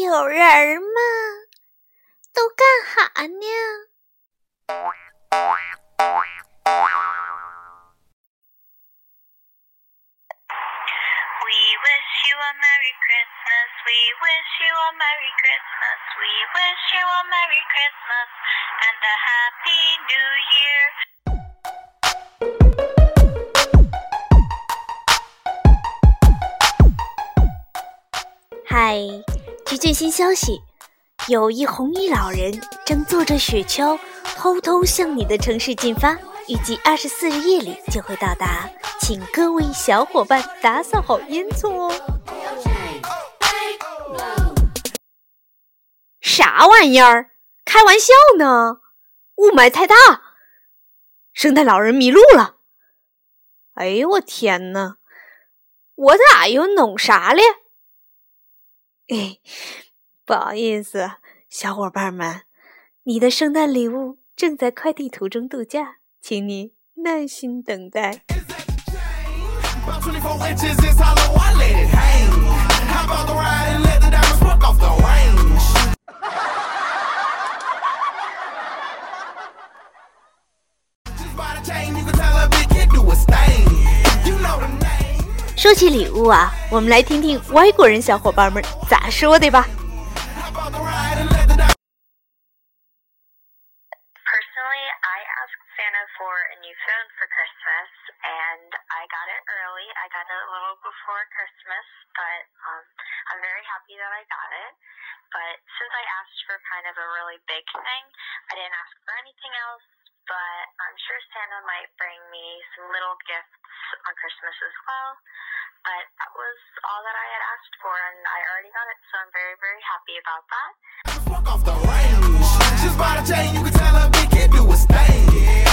有人吗？都干哈呢？嗨，据最新消息，有一红衣老人正坐着雪橇，偷偷向你的城市进发，预计二十四日夜里就会到达，请各位小伙伴打扫好烟囱哦。啥玩意儿？开玩笑呢？雾霾太大，圣诞老人迷路了。哎呦我天呐，我咋又弄啥了？哎，不好意思，小伙伴们，你的圣诞礼物正在快递途中度假，请你耐心等待。说起礼物啊，我们来听听外国人小伙伴们咋说的吧。Personally, I asked Santa for a new phone for Christmas, and I got it early. I got it a little before Christmas, but um, I'm very happy that I got it. But since I asked for kind of a really big thing, I didn't ask for anything else. But I'm sure Santa might bring me some little gifts on Christmas as well. But that was all that I had asked for, and I already got it, so I'm very, very happy about that. just walk off the rails just by the chain you could tell that we can't do a stay here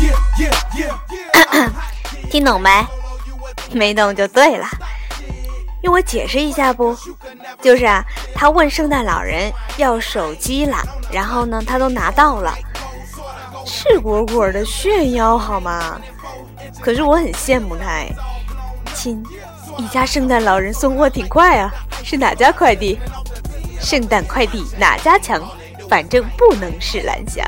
yeah yeah yeah yeah 听懂没？没懂就对了。用我解释一下不？就是啊，他问圣诞老人要手机了，然后呢，他都拿到了，赤果果的炫耀好吗？可是我很羡慕他哎，亲，你家圣诞老人送货挺快啊，是哪家快递？圣诞快递哪家强？反正不能是蓝翔。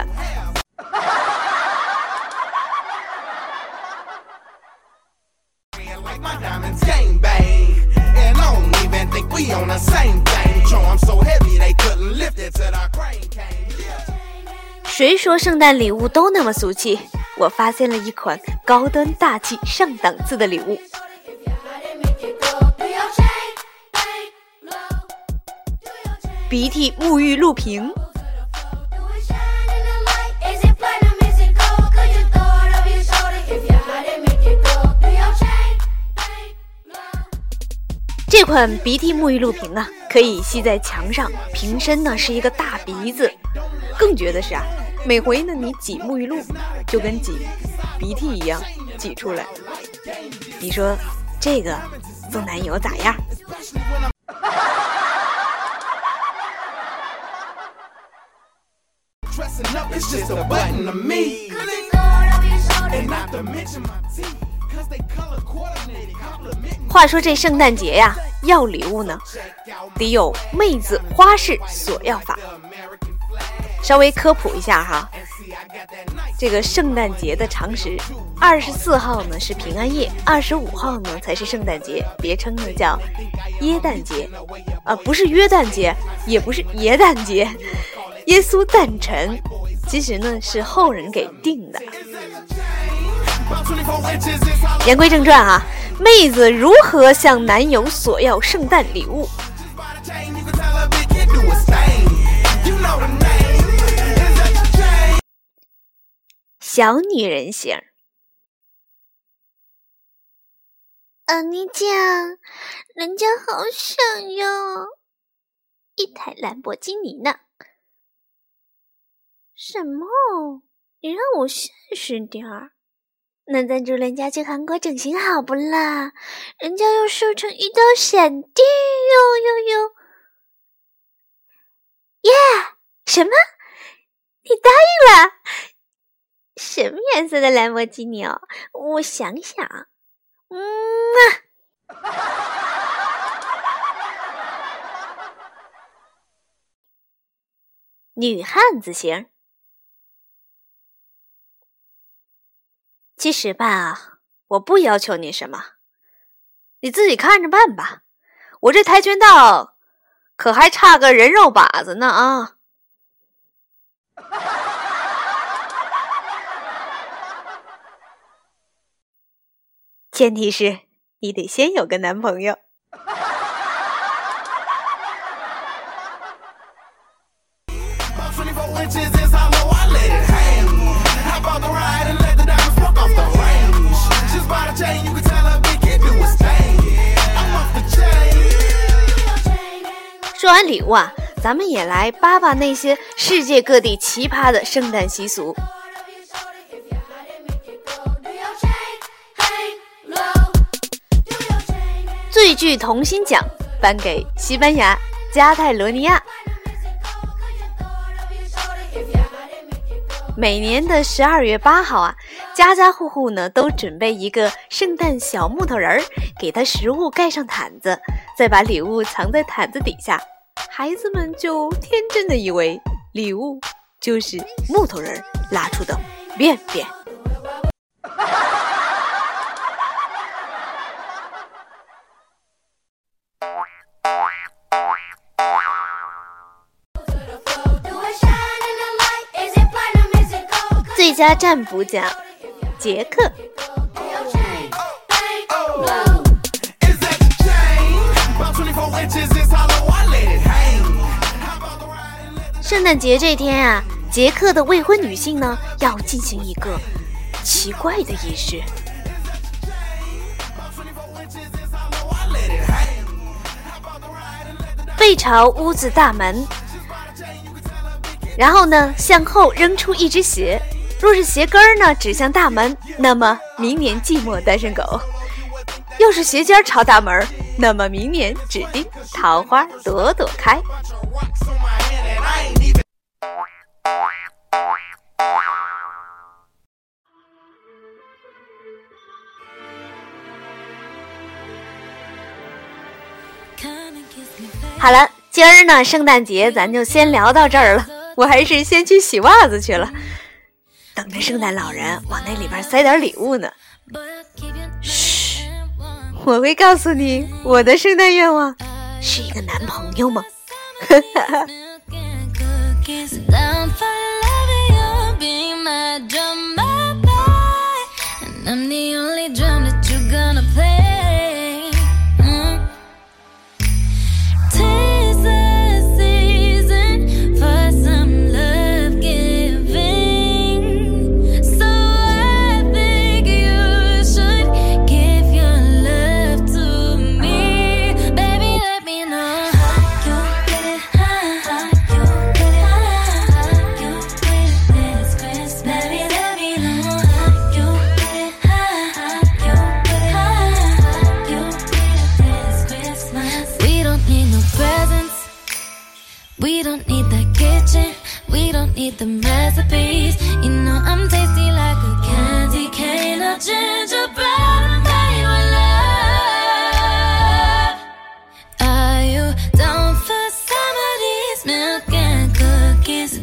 谁说圣诞礼物都那么俗气？我发现了一款高端大气上档次的礼物——鼻涕沐浴露瓶。这款鼻涕沐浴露瓶啊，可以吸在墙上，瓶身呢是一个大鼻子。更绝的是啊！每回呢，你挤沐浴露就跟挤鼻涕一样挤出来。你说这个送男友咋样？话说这圣诞节呀，要礼物呢，得有妹子花式索要法。稍微科普一下哈，这个圣诞节的常识，二十四号呢是平安夜，二十五号呢才是圣诞节，别称呢叫耶诞节，啊不是约旦节，也不是耶诞节，耶稣诞辰，其实呢是后人给定的。言归正传啊，妹子如何向男友索要圣诞礼物？小女人型。阿妮酱，人家好想要一台兰博基尼呢。什么？你让我现实点儿。那赞助人家去韩国整形好不啦？人家要瘦成一道闪电哟哟哟！耶？什么？你答应了？什么颜色的兰博基尼哦？我想想，嗯啊。女汉子型。其实吧，我不要求你什么，你自己看着办吧。我这跆拳道可还差个人肉靶子呢啊！前提是你得先有个男朋友。说完礼物啊，咱们也来扒扒那些世界各地奇葩的圣诞习俗。最具童心奖颁给西班牙加泰罗尼亚。每年的十二月八号啊，家家户户呢都准备一个圣诞小木头人儿，给他食物，盖上毯子，再把礼物藏在毯子底下。孩子们就天真的以为礼物就是木头人拉出的便便。最佳占卜奖，杰克。圣诞节这天啊，杰克的未婚女性呢要进行一个奇怪的仪式，背朝屋子大门，然后呢向后扔出一只鞋，若是鞋跟儿呢指向大门，那么明年寂寞单身狗；要是鞋尖朝大门，那么明年指定桃花朵朵开。好了，今儿呢，圣诞节咱就先聊到这儿了。我还是先去洗袜子去了，等着圣诞老人往那里边塞点礼物呢。嘘，我会告诉你，我的圣诞愿望是一个男朋友吗？哈哈。don't need the kitchen, we don't need the masterpiece. You know I'm tasty like a candy cane, a gingerbread made with love. Are you down for some of these milk and cookies?